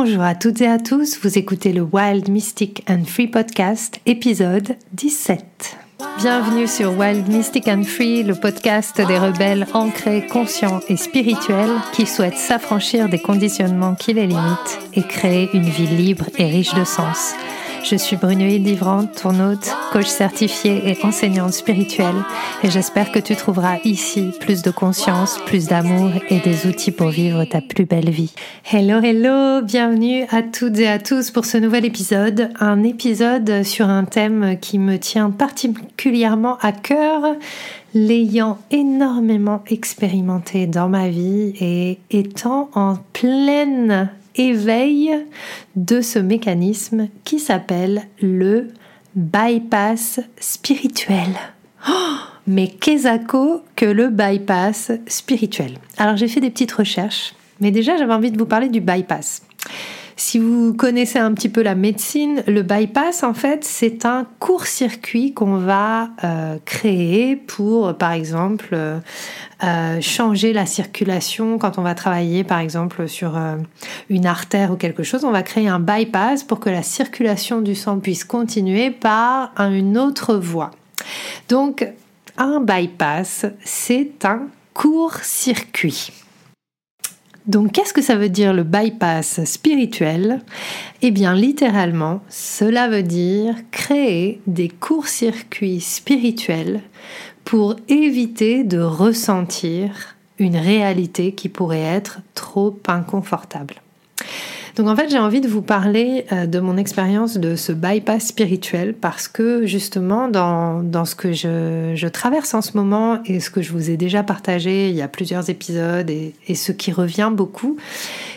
Bonjour à toutes et à tous, vous écoutez le Wild Mystic and Free Podcast, épisode 17. Bienvenue sur Wild Mystic and Free, le podcast des rebelles ancrés, conscients et spirituels qui souhaitent s'affranchir des conditionnements qui les limitent et créer une vie libre et riche de sens. Je suis Brunoïde Livrante, ton hôte, coach certifié et enseignante spirituelle, et j'espère que tu trouveras ici plus de conscience, plus d'amour et des outils pour vivre ta plus belle vie. Hello, hello, bienvenue à toutes et à tous pour ce nouvel épisode, un épisode sur un thème qui me tient particulièrement à cœur, l'ayant énormément expérimenté dans ma vie et étant en pleine éveil de ce mécanisme qui s'appelle le bypass spirituel. Oh, mais qu'est-ce que le bypass spirituel? Alors j'ai fait des petites recherches, mais déjà j'avais envie de vous parler du bypass. Si vous connaissez un petit peu la médecine, le bypass, en fait, c'est un court-circuit qu'on va euh, créer pour, par exemple, euh, euh, changer la circulation quand on va travailler, par exemple, sur une artère ou quelque chose. On va créer un bypass pour que la circulation du sang puisse continuer par une autre voie. Donc, un bypass, c'est un court-circuit. Donc qu'est-ce que ça veut dire le bypass spirituel? Eh bien littéralement, cela veut dire créer des courts-circuits spirituels pour éviter de ressentir une réalité qui pourrait être trop inconfortable. Donc en fait, j'ai envie de vous parler euh, de mon expérience de ce bypass spirituel parce que justement, dans, ce que je, traverse en ce moment et ce que je vous ai déjà partagé il y a plusieurs épisodes et, ce qui revient beaucoup,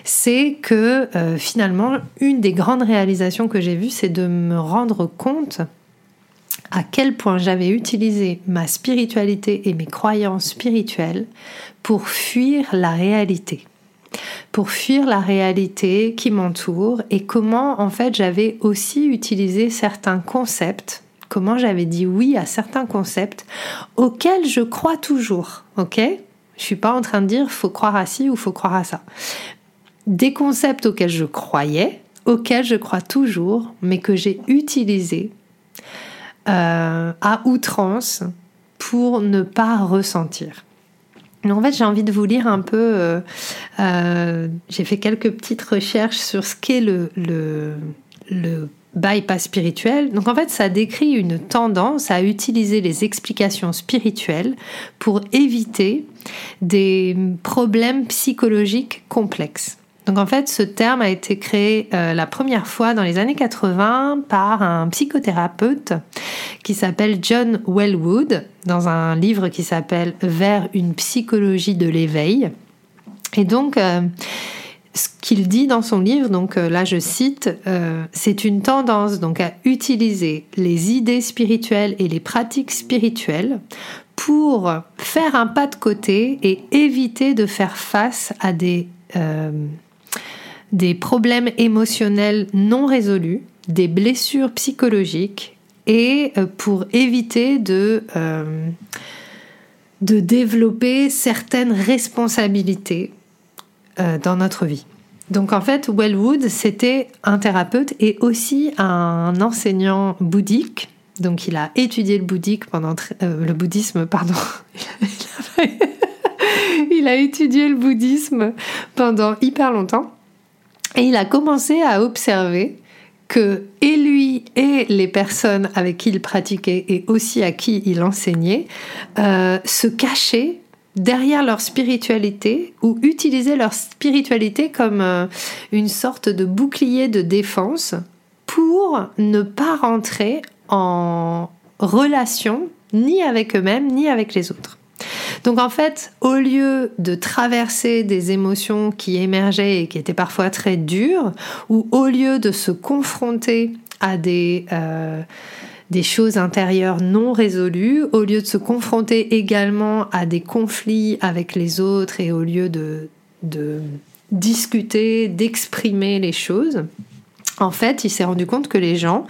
c'est que euh, finalement, une des grandes réalisations que j'ai vues, c'est de me rendre compte à quel point j'avais utilisé ma spiritualité et mes croyances spirituelles pour fuir la réalité pour fuir la réalité qui m'entoure et comment en fait j'avais aussi utilisé certains concepts, comment j'avais dit oui à certains concepts auxquels je crois toujours, ok? Je suis pas en train de dire faut croire à ci ou faut croire à ça. Des concepts auxquels je croyais, auxquels je crois toujours, mais que j'ai utilisés euh, à outrance pour ne pas ressentir en fait, j'ai envie de vous lire un peu. Euh, euh, j'ai fait quelques petites recherches sur ce qu'est le, le, le bypass spirituel. Donc en fait, ça décrit une tendance à utiliser les explications spirituelles pour éviter des problèmes psychologiques complexes. Donc en fait, ce terme a été créé euh, la première fois dans les années 80 par un psychothérapeute qui s'appelle John Wellwood dans un livre qui s'appelle Vers une psychologie de l'éveil. Et donc euh, ce qu'il dit dans son livre, donc euh, là je cite, c'est une tendance donc à utiliser les idées spirituelles et les pratiques spirituelles pour faire un pas de côté et éviter de faire face à des des problèmes émotionnels non résolus, des blessures psychologiques et euh, pour éviter de, euh, de développer certaines responsabilités euh, dans notre vie. Donc en fait, Wellwood, c'était un thérapeute et aussi un enseignant bouddhique. Donc il a étudié le, bouddhique pendant le bouddhisme, pardon. il a étudié le bouddhisme pendant hyper longtemps. Et il a commencé à observer que et lui et les personnes avec qui il pratiquait et aussi à qui il enseignait euh, se cachaient derrière leur spiritualité ou utilisaient leur spiritualité comme euh, une sorte de bouclier de défense pour ne pas rentrer en relation ni avec eux-mêmes ni avec les autres. Donc en fait, au lieu de traverser des émotions qui émergeaient et qui étaient parfois très dures, ou au lieu de se confronter à des, euh, choses intérieures non résolues, au lieu de se confronter également à des conflits avec les autres et au lieu de, de discuter, d'exprimer les choses, en fait, il s'est rendu compte que les gens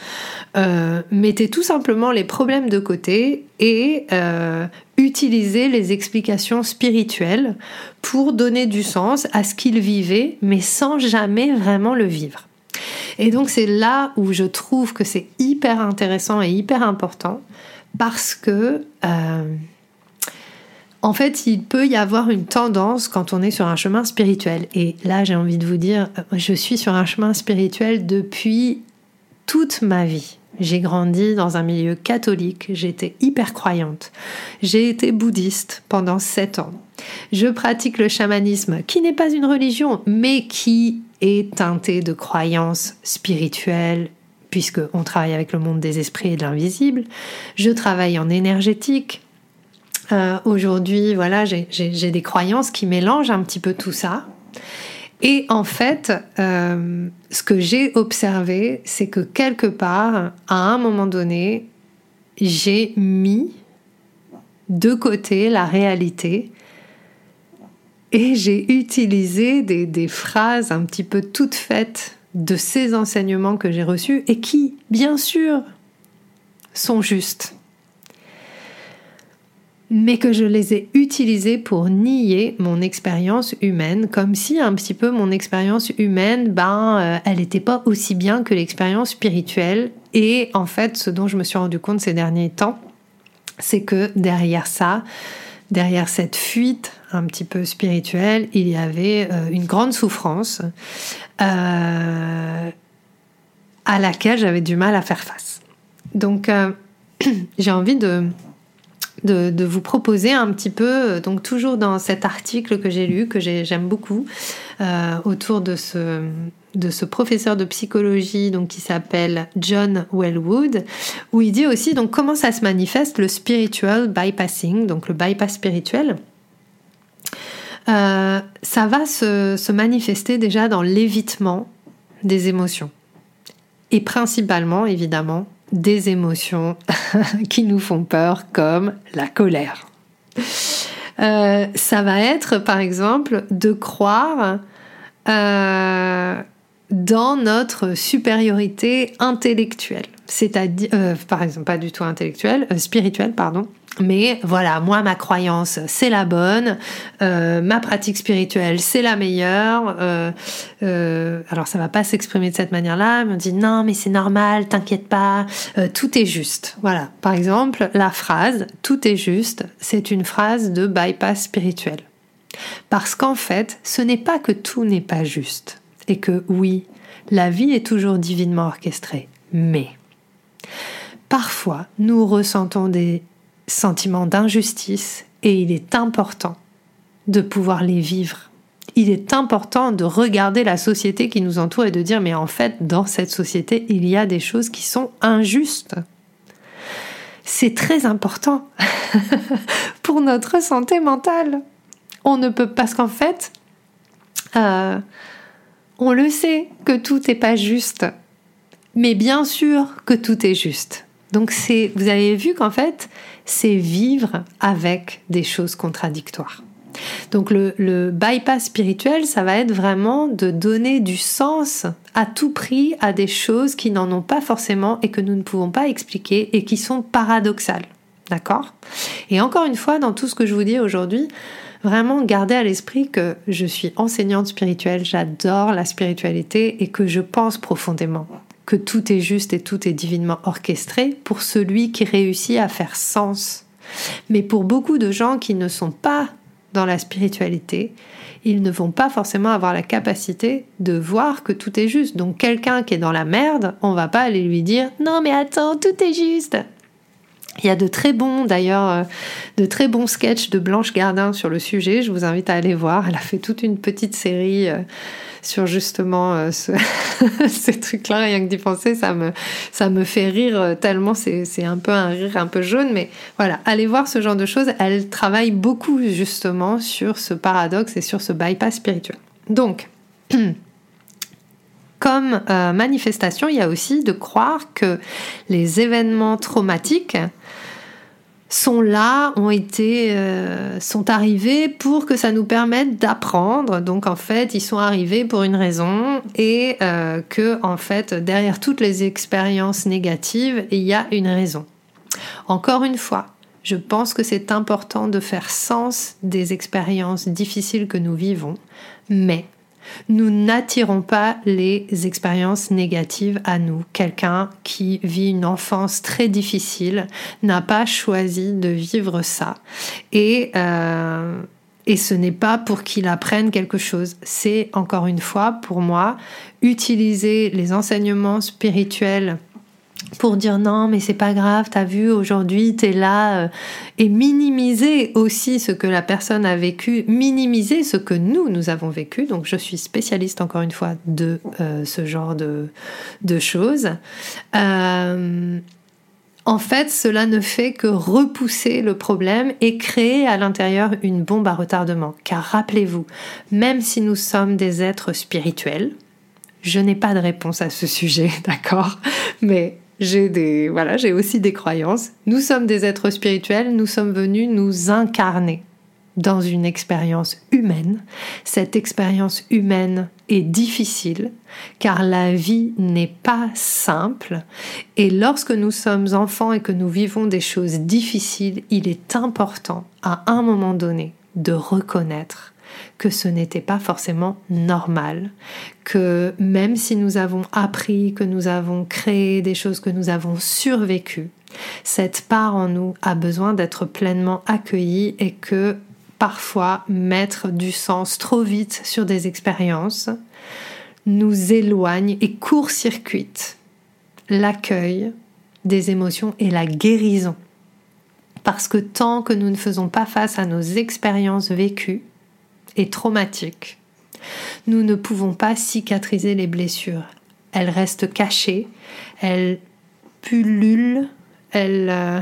euh, mettaient tout simplement les problèmes de côté et euh, utiliser les explications spirituelles pour donner du sens à ce qu'il vivait, mais sans jamais vraiment le vivre. Et donc c'est là où je trouve que c'est hyper intéressant et hyper important parce que euh, en fait, il peut y avoir une tendance quand on est sur un chemin spirituel. Et là, j'ai envie de vous dire, je suis sur un chemin spirituel depuis toute ma vie. J'ai grandi dans un milieu catholique, j'étais hyper croyante. J'ai été bouddhiste pendant sept ans. Je pratique le chamanisme, qui n'est pas une religion, mais qui est teinté de croyances spirituelles, puisqu'on travaille avec le monde des esprits et de l'invisible. Je travaille en énergétique, euh, aujourd'hui, voilà, j'ai des croyances qui mélangent un petit peu tout ça. Et en fait, euh, ce que j'ai observé, c'est que quelque part, à un moment donné, j'ai mis de côté la réalité et j'ai utilisé des, des, phrases un petit peu toutes faites de ces enseignements que j'ai reçus et qui, bien sûr, sont justes mais que je les ai utilisés pour nier mon expérience humaine, comme si un petit peu mon expérience humaine, ben, euh, elle n'était pas aussi bien que l'expérience spirituelle. Et en fait, ce dont je me suis rendu compte ces derniers temps, c'est que derrière ça, derrière cette fuite un petit peu spirituelle, il y avait euh, une grande souffrance euh, à laquelle j'avais du mal à faire face. Donc, j'ai envie de de, vous proposer un petit peu, euh, donc toujours dans cet article que j'ai lu, que j'aime beaucoup, euh, autour de ce, de ce professeur de psychologie donc, qui s'appelle John Wellwood, où il dit aussi donc, comment ça se manifeste le spiritual bypassing, donc le bypass spirituel. Euh, ça va se, se manifester déjà dans l'évitement des émotions. Et principalement, évidemment, des émotions qui nous font peur comme la colère. Euh, ça va être par exemple de croire euh, dans notre supériorité intellectuelle, c'est-à-dire, euh, par exemple, pas du tout intellectuelle, spirituelle, pardon, mais voilà, moi, ma croyance, c'est la bonne. Euh, ma pratique spirituelle, c'est la meilleure. Euh, euh, alors, ça va pas s'exprimer de cette manière-là. Mais on dit non, mais c'est normal, t'inquiète pas, tout est juste. Voilà. Par exemple, la phrase tout est juste, c'est une phrase de bypass spirituel. Parce qu'en fait, ce n'est pas que tout n'est pas juste. Et que oui, la vie est toujours divinement orchestrée. Mais parfois, nous ressentons des sentiment d'injustice et il est important de pouvoir les vivre. Il est important de regarder la société qui nous entoure et de dire mais en fait dans cette société il y a des choses qui sont injustes. C'est très important pour notre santé mentale. On ne peut parce qu'en fait euh, on le sait que tout n'est pas juste, mais bien sûr que tout est juste. Donc c'est, vous avez vu qu'en fait, c'est vivre avec des choses contradictoires. Donc le, bypass spirituel, ça va être vraiment de donner du sens à tout prix à des choses qui n'en ont pas forcément et que nous ne pouvons pas expliquer et qui sont paradoxales. D'accord? Et encore une fois, dans tout ce que je vous dis aujourd'hui, vraiment gardez à l'esprit que je suis enseignante spirituelle, j'adore la spiritualité et que je pense profondément que tout est juste et tout est divinement orchestré pour celui qui réussit à faire sens. Mais pour beaucoup de gens qui ne sont pas dans la spiritualité, ils ne vont pas forcément avoir la capacité de voir que tout est juste. Donc quelqu'un qui est dans la merde, on va pas aller lui dire "Non mais attends, tout est juste." Il y a de très bons, d'ailleurs, euh, de très bons sketchs de Blanche Gardin sur le sujet. Je vous invite à aller voir. Elle a fait toute une petite série euh, sur justement euh, ces trucs-là. Rien que d'y penser, ça me, ça me fait rire tellement. C'est un peu un rire un peu jaune. Mais voilà, allez voir ce genre de choses. Elle travaille beaucoup justement sur ce paradoxe et sur ce bypass spirituel. Donc, comme manifestation, il y a aussi de croire que les événements traumatiques sont là, ont été, euh, sont arrivés pour que ça nous permette d'apprendre. Donc en fait, ils sont arrivés pour une raison et euh, que en fait, derrière toutes les expériences négatives, il y a une raison. Encore une fois, Je pense que c'est important de faire sens des expériences difficiles que nous vivons, mais nous n'attirons pas les expériences négatives à nous. Quelqu'un qui vit une enfance très difficile n'a pas choisi de vivre ça. Et, euh, et ce n'est pas pour qu'il apprenne quelque chose. C'est encore une fois, pour moi, utiliser les enseignements spirituels pour dire non mais c'est pas grave, t'as vu aujourd'hui t'es là euh, et minimiser aussi ce que la personne a vécu, minimiser ce que nous nous avons vécu. Donc je suis spécialiste encore une fois de euh, ce genre de, de choses. Euh, en fait, cela ne fait que repousser le problème et créer à l'intérieur une bombe à retardement. Car rappelez-vous, même si nous sommes des êtres spirituels, je n'ai pas de réponse à ce sujet, d'accord? Mais j'ai des voilà, j'ai aussi des croyances. Nous sommes des êtres spirituels, nous sommes venus nous incarner dans une expérience humaine. Cette expérience humaine est difficile car la vie n'est pas simple et lorsque nous sommes enfants et que nous vivons des choses difficiles, il est important à un moment donné de reconnaître que ce n'était pas forcément normal, que même si nous avons appris, que nous avons créé des choses, que nous avons survécu, cette part en nous a besoin d'être pleinement accueillie et que parfois mettre du sens trop vite sur des expériences nous éloigne et court-circuite l'accueil des émotions et la guérison. Parce que tant que nous ne faisons pas face à nos expériences vécues, et traumatiques, nous ne pouvons pas cicatriser les blessures. Elles restent cachées, elles pullulent, elles, euh,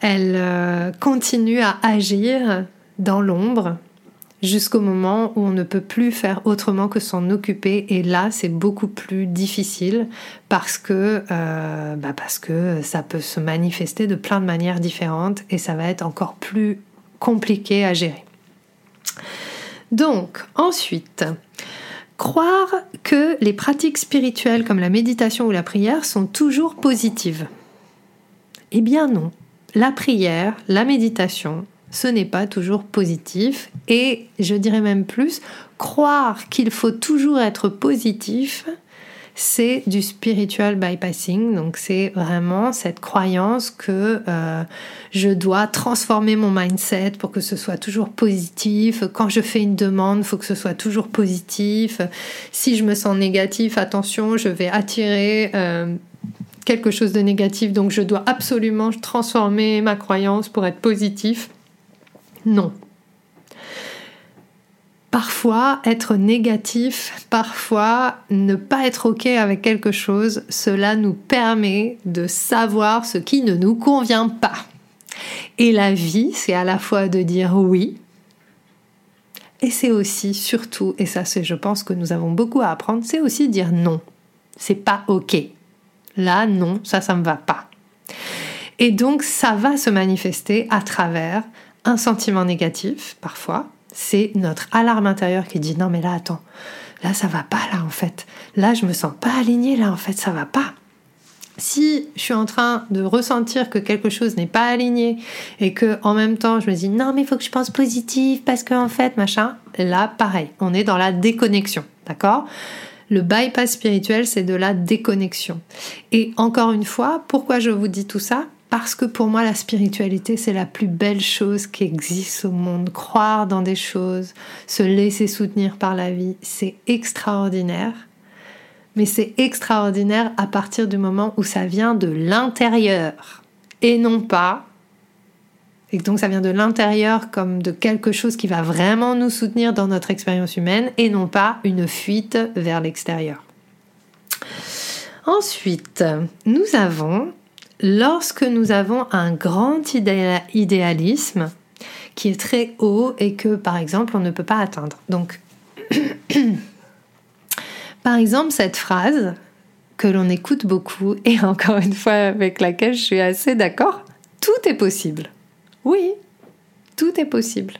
elles euh, continuent à agir dans l'ombre jusqu'au moment où on ne peut plus faire autrement que s'en occuper et là c'est beaucoup plus difficile parce que euh, bah parce que ça peut se manifester de plein de manières différentes et ça va être encore plus compliqué à gérer. Donc, ensuite, croire que les pratiques spirituelles comme la méditation ou la prière sont toujours positives. Eh bien non. La prière, la méditation, ce n'est pas toujours positif et je dirais même plus, croire qu'il faut toujours être positif, c'est du spiritual bypassing. Donc c'est vraiment cette croyance que euh, je dois transformer mon mindset pour que ce soit toujours positif. Quand je fais une demande, il faut que ce soit toujours positif. Si je me sens négatif, attention, je vais attirer euh, quelque chose de négatif. Donc je dois absolument transformer ma croyance pour être positif. Non, Parfois, être négatif, parfois ne pas être OK avec quelque chose, cela nous permet de savoir ce qui ne nous convient pas. Et la vie, c'est à la fois de dire oui, et c'est aussi, surtout, et ça c'est je pense que nous avons beaucoup à apprendre, c'est aussi dire non. C'est pas OK. Là, non, ça, ça me va pas. Et donc, ça va se manifester à travers un sentiment négatif, parfois, c'est notre alarme intérieure qui dit non mais là attends, là ça va pas là en fait. Là je me sens pas alignée là en fait, ça va pas. Si je suis en train de ressentir que quelque chose n'est pas aligné et que en même temps je me dis non mais il faut que je pense positif parce que en fait machin, là pareil, on est dans la déconnexion, d'accord? Le bypass spirituel, c'est de la déconnexion. Et encore une fois, pourquoi je vous dis tout ça? Parce que pour moi, la spiritualité, c'est la plus belle chose qui existe au monde. Croire dans des choses, se laisser soutenir par la vie, c'est extraordinaire. Mais c'est extraordinaire à partir du moment où ça vient de l'intérieur et non pas. Et donc ça vient de l'intérieur comme de quelque chose qui va vraiment nous soutenir dans notre expérience humaine et non pas une fuite vers l'extérieur. Ensuite, nous avons lorsque nous avons un grand idéalisme qui est très haut et que par exemple on ne peut pas atteindre. Donc par exemple cette phrase que l'on écoute beaucoup et encore une fois avec laquelle je suis assez d'accord, tout est possible. Oui, tout est possible.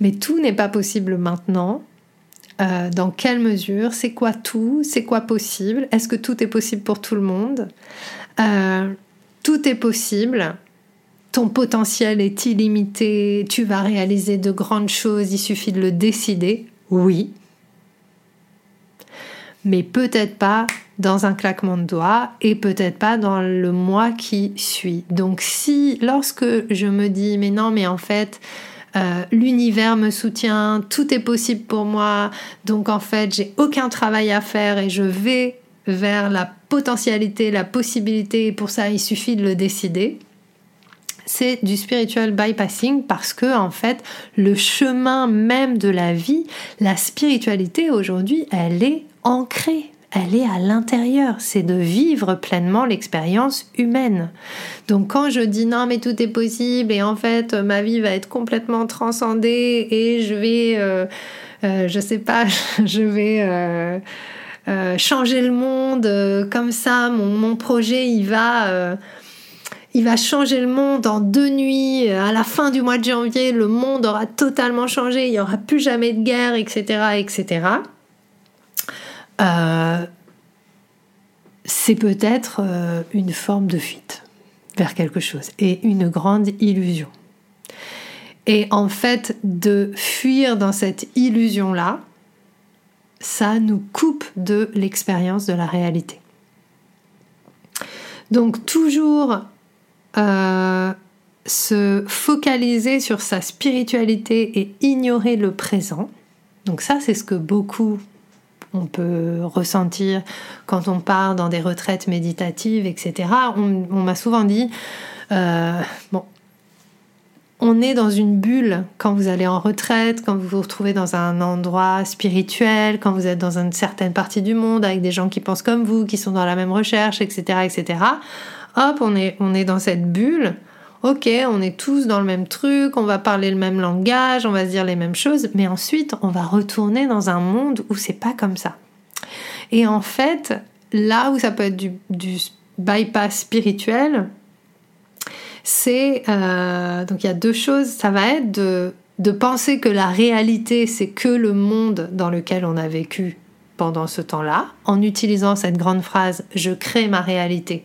Mais tout n'est pas possible maintenant. Euh, dans quelle mesure? C'est quoi tout? C'est quoi possible? Est-ce que tout est possible pour tout le monde? Euh, Tout est possible. Ton potentiel est illimité, tu vas réaliser de grandes choses, il suffit de le décider. Oui. Mais peut-être pas dans un claquement de doigts et peut-être pas dans le mois qui suit. Donc si lorsque je me dis mais non mais en fait euh, l'univers me soutient, tout est possible pour moi, donc en fait j'ai aucun travail à faire et je vais vers la potentialité, la possibilité, et pour ça il suffit de le décider. C'est du spiritual bypassing parce que en fait le chemin même de la vie, la spiritualité aujourd'hui, elle est ancrée elle est à l'intérieur, c'est de vivre pleinement l'expérience humaine. Donc quand je dis non mais tout est possible et en fait ma vie va être complètement transcendée et je vais, euh, euh, je sais pas, je vais euh, changer le monde comme ça, mon, mon, projet il va... il va changer le monde en deux nuits. À la fin du mois de janvier, le monde aura totalement changé. Il n'y aura plus jamais de guerre, etc., etc. Euh, c'est peut-être euh, une forme de fuite vers quelque chose et une grande illusion. Et en fait, de fuir dans cette illusion-là, ça nous coupe de l'expérience de la réalité. Donc toujours euh, se focaliser sur sa spiritualité et ignorer le présent. Donc ça, c'est ce que beaucoup on peut ressentir quand on part dans des retraites méditatives, etc. On, m'a souvent dit, euh, on est dans une bulle quand vous allez en retraite, quand vous vous retrouvez dans un endroit spirituel, quand vous êtes dans une certaine partie du monde avec des gens qui pensent comme vous, qui sont dans la même recherche, etc., etc. Hop, on est, on est dans cette bulle ok, on est tous dans le même truc, on va parler le même langage, on va se dire les mêmes choses, mais ensuite on va retourner dans un monde où c'est pas comme ça. Et en fait, là où ça peut être du, bypass spirituel, c'est euh, donc il y a deux choses. Ça va être de, de penser que la réalité c'est que le monde dans lequel on a vécu pendant ce temps-là, en utilisant cette grande phrase je crée ma réalité.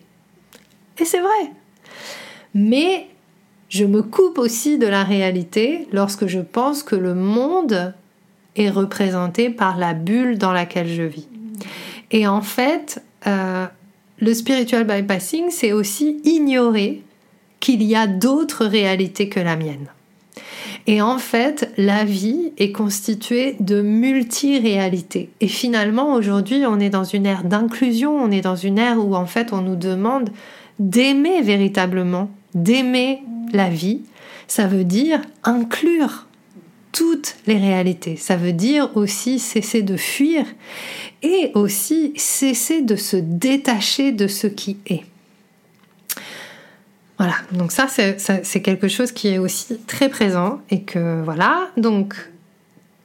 Et c'est vrai, mais je me coupe aussi de la réalité lorsque je pense que le monde est représenté par la bulle dans laquelle je vis. Et en fait, euh, le spiritual bypassing, c'est aussi ignorer qu'il y a d'autres réalités que la mienne. Et en fait, la vie est constituée de multi-réalités. Et finalement, aujourd'hui, on est dans une ère d'inclusion, on est dans une ère où en fait, on nous demande d'aimer véritablement d'aimer la vie, ça veut dire inclure toutes les réalités. Ça veut dire aussi cesser de fuir et aussi cesser de se détacher de ce qui est. Voilà, donc ça c'est quelque chose qui est aussi très présent et que voilà, donc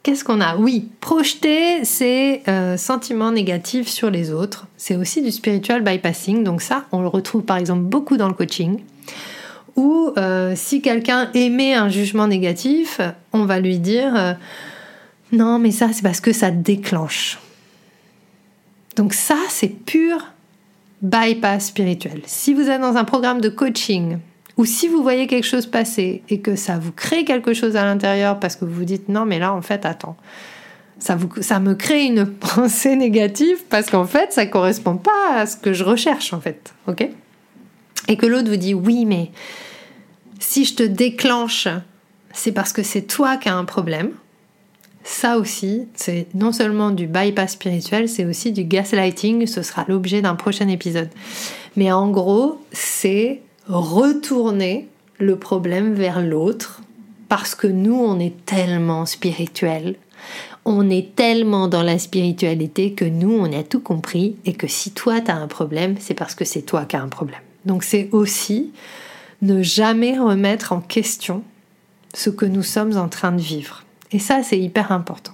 qu'est-ce qu'on a? Oui, projeter ses euh, sentiments négatifs sur les autres, c'est aussi du spiritual bypassing, donc ça on le retrouve par exemple beaucoup dans le coaching. Ou euh, si quelqu'un émet un jugement négatif, on va lui dire euh, non mais ça c'est parce que ça déclenche. Donc ça c'est pur bypass spirituel. Si vous êtes dans un programme de coaching ou si vous voyez quelque chose passer et que ça vous crée quelque chose à l'intérieur parce que vous vous dites non mais là en fait attends ça, vous, ça me crée une pensée négative parce qu'en fait ça correspond pas à ce que je recherche en fait ok? Et que l'autre vous dit oui mais si je te déclenche, c'est parce que c'est toi qui as un problème. Ça aussi, c'est non seulement du bypass spirituel, c'est aussi du gaslighting. Ce sera l'objet d'un prochain épisode. Mais en gros, c'est retourner le problème vers l'autre parce que nous, on est tellement spirituel. On est tellement dans la spiritualité que nous, on a tout compris et que si toi, tu as un problème, c'est parce que c'est toi qui as un problème. Donc c'est aussi ne jamais remettre en question ce que nous sommes en train de vivre. Et ça, c'est hyper important.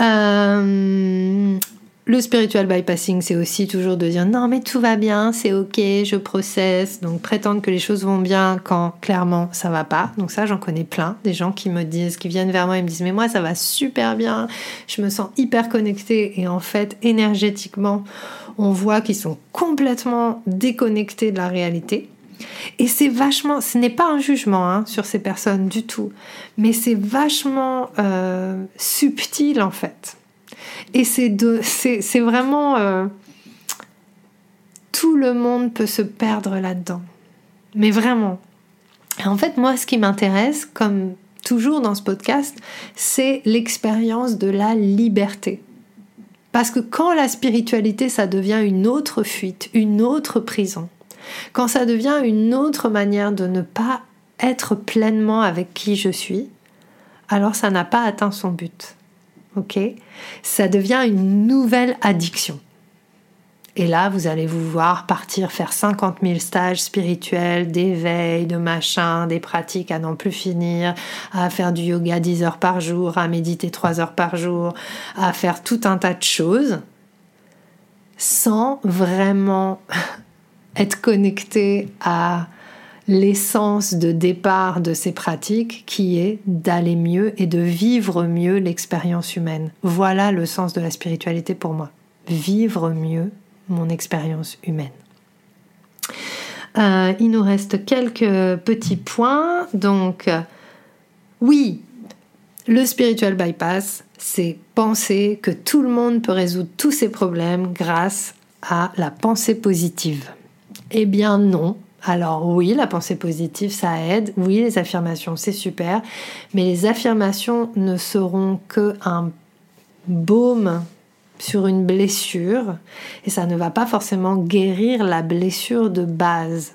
Euh, le spiritual bypassing, c'est aussi toujours de dire non mais tout va bien, c'est ok, je processe, donc prétendre que les choses vont bien quand clairement ça va pas. Donc ça j'en connais plein, des gens qui me disent, qui viennent vers moi et me disent mais moi ça va super bien, je me sens hyper connectée et en fait énergétiquement on voit qu'ils sont complètement déconnectés de la réalité. Et c'est vachement, ce n'est pas un jugement hein, sur ces personnes du tout, mais c'est vachement euh, subtil en fait. Et c'est, vraiment... Euh, tout le monde peut se perdre là-dedans. Mais vraiment. En fait, moi, ce qui m'intéresse, comme toujours dans ce podcast, c'est l'expérience de la liberté. Parce que quand la spiritualité, ça devient une autre fuite, une autre prison, quand ça devient une autre manière de ne pas être pleinement avec qui je suis, alors ça n'a pas atteint son but. Ok Ça devient une nouvelle addiction. Et là, vous allez vous voir partir faire 50 000 stages spirituels, d'éveil, de machin, des pratiques à n'en plus finir, à faire du yoga 10 heures par jour, à méditer 3 heures par jour, à faire tout un tas de choses, sans vraiment être connecté à l'essence de départ de ces pratiques qui est d'aller mieux et de vivre mieux l'expérience humaine. Voilà le sens de la spiritualité pour moi. Vivre mieux mon expérience humaine. Euh, il nous reste quelques petits points. Donc, oui, le spiritual bypass, c'est penser que tout le monde peut résoudre tous ses problèmes grâce à la pensée positive. Eh bien non. Alors oui, la pensée positive, ça aide. Oui, les affirmations, c'est super. Mais les affirmations ne seront que un baume sur une blessure et ça ne va pas forcément guérir la blessure de base.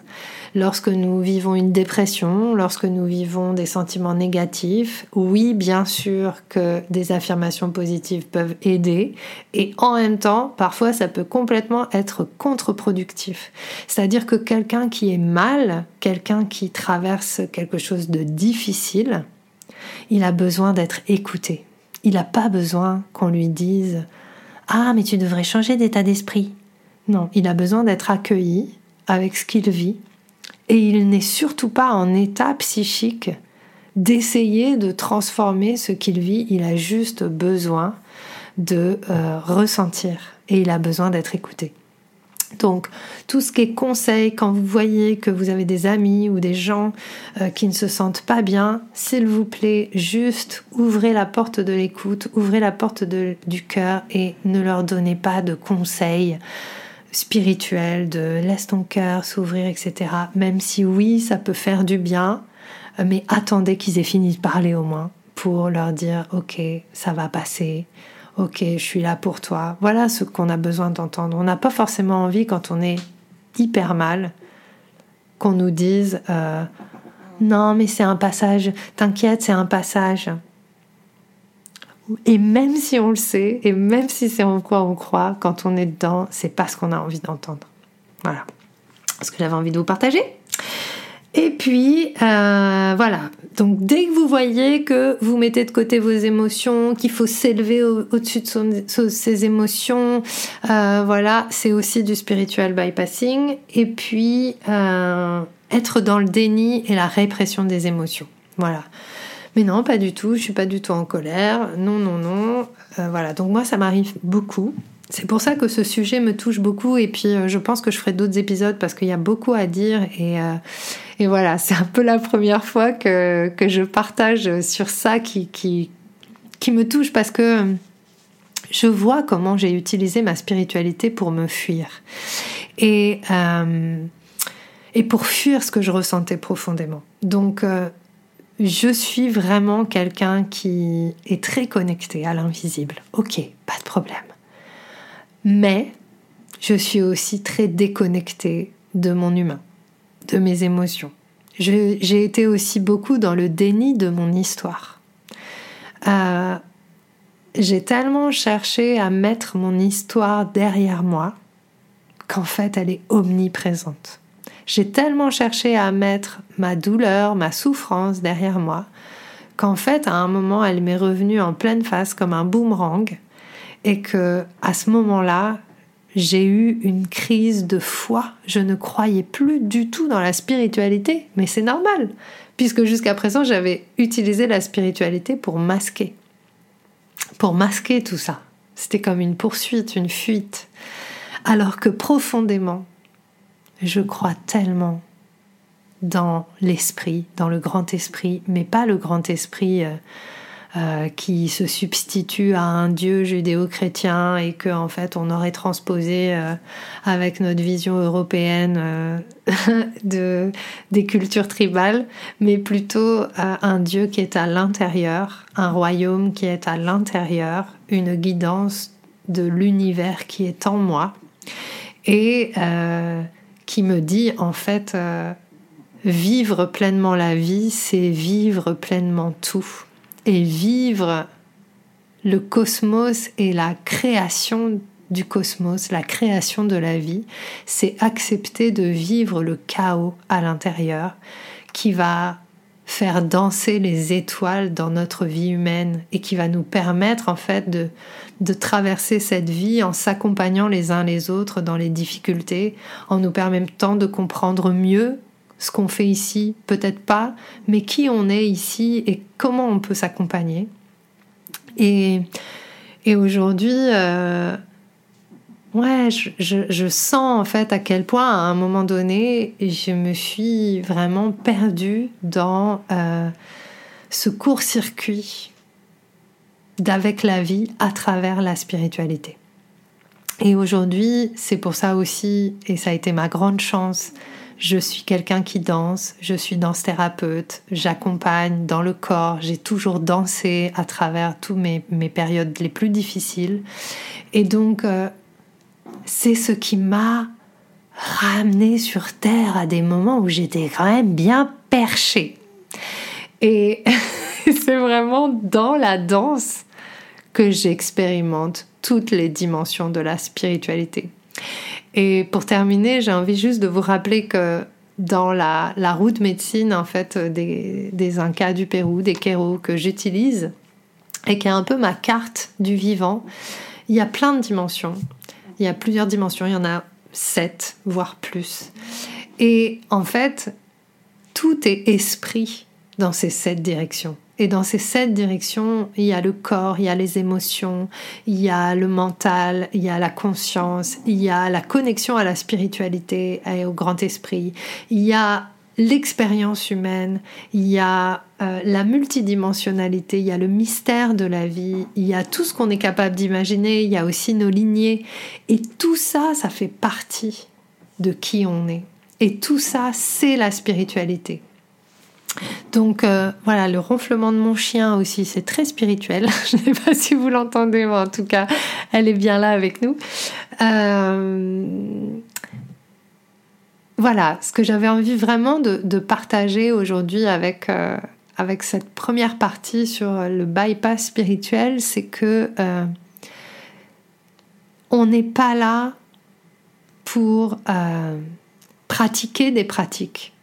Lorsque nous vivons une dépression, lorsque nous vivons des sentiments négatifs, oui, bien sûr que des affirmations positives peuvent aider et en même temps, parfois ça peut complètement être contre-productif. C'est-à-dire que quelqu'un qui est mal, quelqu'un qui traverse quelque chose de difficile, il a besoin d'être écouté. Il n'a pas besoin qu'on lui dise ah, mais tu devrais changer d'état d'esprit. Non, il a besoin d'être accueilli avec ce qu'il vit. Et il n'est surtout pas en état psychique d'essayer de transformer ce qu'il vit. Il a juste besoin de euh, ressentir et il a besoin d'être écouté. Donc, tout ce qui est conseil, quand vous voyez que vous avez des amis ou des gens euh, qui ne se sentent pas bien, s'il vous plaît, juste ouvrez la porte de l'écoute, ouvrez la porte du cœur et ne leur donnez pas de conseils spirituels, de laisse ton cœur s'ouvrir, etc. Même si oui, ça peut faire du bien, euh, mais attendez qu'ils aient fini de parler au moins pour leur dire, ok, ça va passer, Ok, je suis là pour toi. Voilà ce qu'on a besoin d'entendre. On n'a pas forcément envie quand on est hyper mal qu'on nous dise euh, non mais c'est un passage, t'inquiète c'est un passage. Et même si on le sait, et même si c'est en quoi on croit, quand on est dedans, c'est pas ce qu'on a envie d'entendre. Voilà. Ce que j'avais envie de vous partager. Et puis, euh, voilà. Donc, dès que vous voyez que vous mettez de côté vos émotions, qu'il faut s'élever au-dessus de ses émotions, euh, voilà, c'est aussi du spiritual bypassing. Et puis, euh, être dans le déni et la répression des émotions. Voilà. Mais non, pas du tout. Je suis pas du tout en colère. Non, non, non. voilà. Donc moi, ça m'arrive beaucoup. C'est pour ça que ce sujet me touche beaucoup et puis je pense que je ferai d'autres épisodes parce qu'il y a beaucoup à dire et, et voilà, c'est un peu la première fois que, que je partage sur ça qui, qui, qui me touche parce que je vois comment j'ai utilisé ma spiritualité pour me fuir. Et, euh, et pour fuir ce que je ressentais profondément. Donc, euh, je suis vraiment quelqu'un qui est très connecté à l'invisible. Ok, pas de problème. Mais je suis aussi très déconnectée de mon humain de mes émotions. J'ai été aussi beaucoup dans le déni de mon histoire. Euh, j'ai tellement cherché à mettre mon histoire derrière moi qu'en fait elle est omniprésente. J'ai tellement cherché à mettre ma douleur, ma souffrance derrière moi qu'en fait à un moment elle m'est revenue en pleine face comme un boomerang et que à ce moment-là j'ai eu une crise de foi. Je ne croyais plus du tout dans la spiritualité, mais c'est normal, puisque jusqu'à présent j'avais utilisé la spiritualité pour masquer, pour masquer tout ça. C'était comme une poursuite, une fuite. Alors que profondément, je crois tellement dans l'esprit, dans le grand esprit, mais pas le grand esprit euh, euh, qui se substitue à un Dieu judéo-chrétien et que en fait on aurait transposé euh, avec notre vision européenne de, des cultures tribales, mais plutôt un Dieu qui est à l'intérieur, un royaume qui est à l'intérieur, une guidance de l'univers qui est en moi. Et qui me dit en fait Vivre pleinement la vie, c'est vivre pleinement tout. Et vivre le cosmos et la création du cosmos, la création de la vie, c'est accepter de vivre le chaos à l'intérieur qui va faire danser les étoiles dans notre vie humaine et qui va nous permettre en fait de, de traverser cette vie en s'accompagnant les uns les autres dans les difficultés, en nous permettant de comprendre mieux ce qu'on fait ici, peut-être pas, mais qui on est ici et comment on peut s'accompagner. Et, et aujourd'hui, euh, ouais, je, sens en fait à quel point à un moment donné, je me suis vraiment perdue dans euh, ce court-circuit d'avec la vie à travers la spiritualité. Et aujourd'hui, c'est pour ça aussi, et ça a été ma grande chance, je suis quelqu'un qui danse, je suis danse thérapeute, j'accompagne dans le corps, j'ai toujours dansé à travers toutes mes, périodes les plus difficiles. Et donc, euh, c'est ce qui m'a ramené sur Terre à des moments où j'étais quand même bien perchée. Et c'est vraiment dans la danse que j'expérimente toutes les dimensions de la spiritualité. Et pour terminer, j'ai envie juste de vous rappeler que dans la, route médecine en fait des, des Incas du Pérou, des Kéros que j'utilise et qui est un peu ma carte du vivant, il y a plein de dimensions. Il y a plusieurs dimensions, il y en a sept, voire plus. Et en fait, tout est esprit dans ces sept directions. Et dans ces sept directions, il y a le corps, il y a les émotions, il y a le mental, il y a la conscience, il y a la connexion à la spiritualité et au grand esprit, il y a l'expérience humaine, il y a euh, la multidimensionnalité, il y a le mystère de la vie, il y a tout ce qu'on est capable d'imaginer, il y a aussi nos lignées. Et tout ça, ça fait partie de qui on est. Et tout ça, c'est la spiritualité. Donc euh, voilà, le ronflement de mon chien aussi, c'est très spirituel. Je ne sais pas si vous l'entendez, mais en tout cas, elle est bien là avec nous. Euh, voilà, ce que j'avais envie vraiment de, partager aujourd'hui avec, avec cette première partie sur le bypass spirituel, c'est que on n'est pas là pour pratiquer des pratiques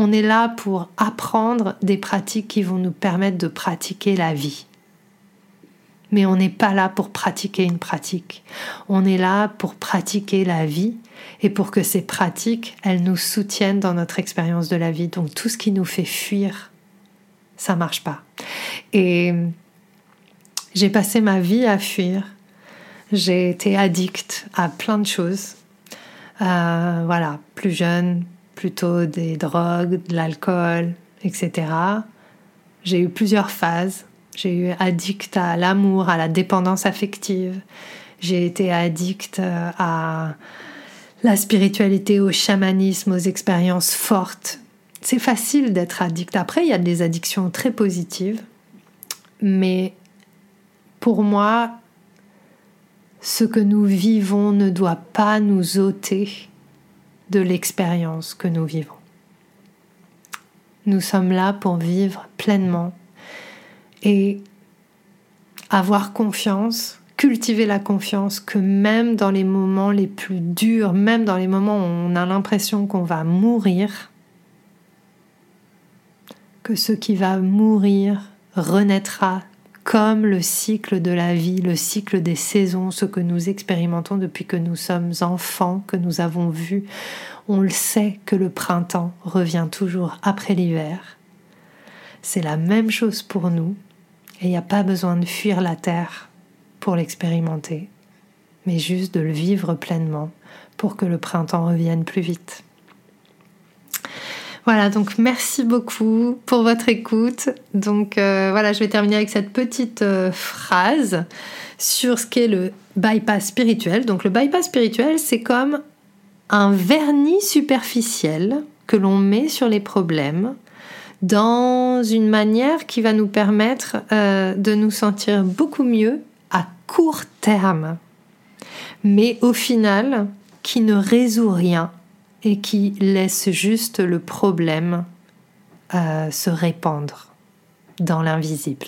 on est là pour apprendre des pratiques qui vont nous permettre de pratiquer la vie. Mais on n'est pas là pour pratiquer une pratique. On est là pour pratiquer la vie et pour que ces pratiques, elles nous soutiennent dans notre expérience de la vie. Donc tout ce qui nous fait fuir, ça marche pas. Et j'ai passé ma vie à fuir. J'ai été addict à plein de choses. Euh, voilà, plus jeune, plutôt des drogues, de l'alcool, etc. J'ai eu plusieurs phases. J'ai eu addict à l'amour, à la dépendance affective. J'ai été addict euh, à la spiritualité, au chamanisme, aux expériences fortes. C'est facile d'être addict. Après, il y a des addictions très positives. Mais pour moi, ce que nous vivons ne doit pas nous ôter de l'expérience que nous vivons. Nous sommes là pour vivre pleinement et avoir confiance, cultiver la confiance que même dans les moments les plus durs, même dans les moments où on a l'impression qu'on va mourir, que ce qui va mourir renaîtra comme le cycle de la vie, le cycle des saisons, ce que nous expérimentons depuis que nous sommes enfants, que nous avons vu. On le sait que le printemps revient toujours après l'hiver. C'est la même chose pour nous et il n'y a pas besoin de fuir la terre pour l'expérimenter, mais juste de le vivre pleinement pour que le printemps revienne plus vite. Voilà, donc merci beaucoup pour votre écoute. Donc euh, voilà, je vais terminer avec cette petite euh, phrase sur ce qu'est le bypass spirituel. Donc le bypass spirituel, c'est comme un vernis superficiel que l'on met sur les problèmes dans une manière qui va nous permettre euh, de nous sentir beaucoup mieux à court terme, mais au final qui ne résout rien et qui laisse juste le problème euh, se répandre dans l'invisible.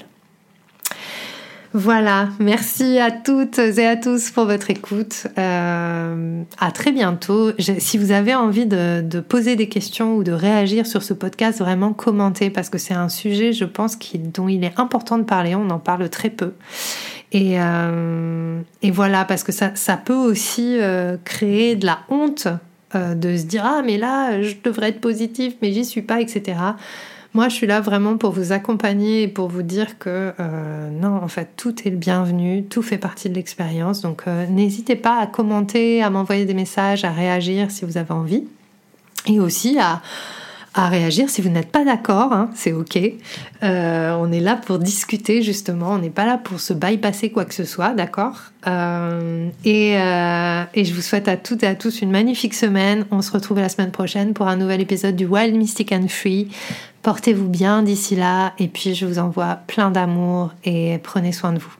Voilà, merci à toutes et à tous pour votre écoute. Euh, à très bientôt. si vous avez envie de, poser des questions ou de réagir sur ce podcast, vraiment commentez parce que c'est un sujet, je pense, dont il est important de parler. On en parle très peu. Et, euh, voilà, parce que ça, peut aussi créer de la honte euh, de se dire ah mais là je devrais être positif mais j'y suis pas etc. Moi je suis là vraiment pour vous accompagner et pour vous dire que euh, non en fait tout est le bienvenu, tout fait partie de l'expérience donc euh, n'hésitez pas à commenter, à m'envoyer des messages, à réagir si vous avez envie et aussi à à réagir. Si vous n'êtes pas d'accord, hein, c'est ok. Euh, on est là pour discuter justement. On n'est pas là pour se bypasser quoi que ce soit, d'accord euh, et, euh, et, je vous souhaite à toutes et à tous une magnifique semaine. On se retrouve la semaine prochaine pour un nouvel épisode du Wild Mystic and Free. Portez-vous bien d'ici là et puis je vous envoie plein d'amour et prenez soin de vous.